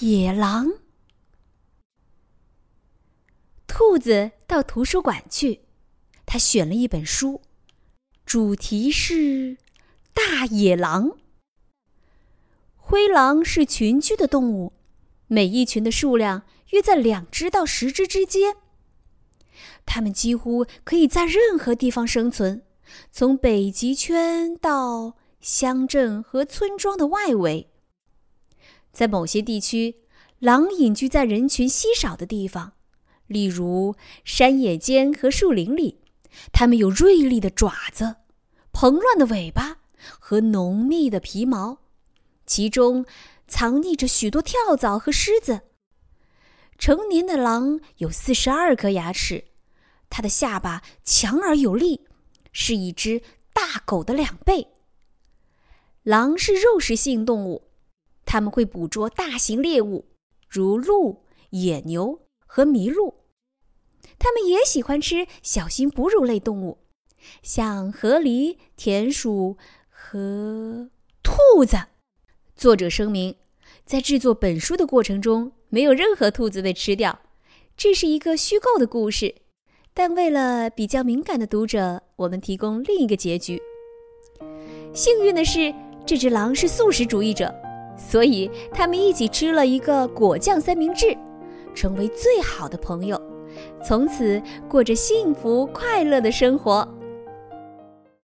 野狼。兔子到图书馆去，他选了一本书，主题是大野狼。灰狼是群居的动物，每一群的数量约在两只到十只之间。它们几乎可以在任何地方生存，从北极圈到乡镇和村庄的外围。在某些地区，狼隐居在人群稀少的地方，例如山野间和树林里。它们有锐利的爪子、蓬乱的尾巴和浓密的皮毛。其中藏匿着许多跳蚤和虱子。成年的狼有四十二颗牙齿，它的下巴强而有力，是一只大狗的两倍。狼是肉食性动物，它们会捕捉大型猎物，如鹿、野牛和麋鹿。它们也喜欢吃小型哺乳类动物，像河狸、田鼠和兔子。作者声明，在制作本书的过程中，没有任何兔子被吃掉。这是一个虚构的故事，但为了比较敏感的读者，我们提供另一个结局。幸运的是，这只狼是素食主义者，所以他们一起吃了一个果酱三明治，成为最好的朋友，从此过着幸福快乐的生活。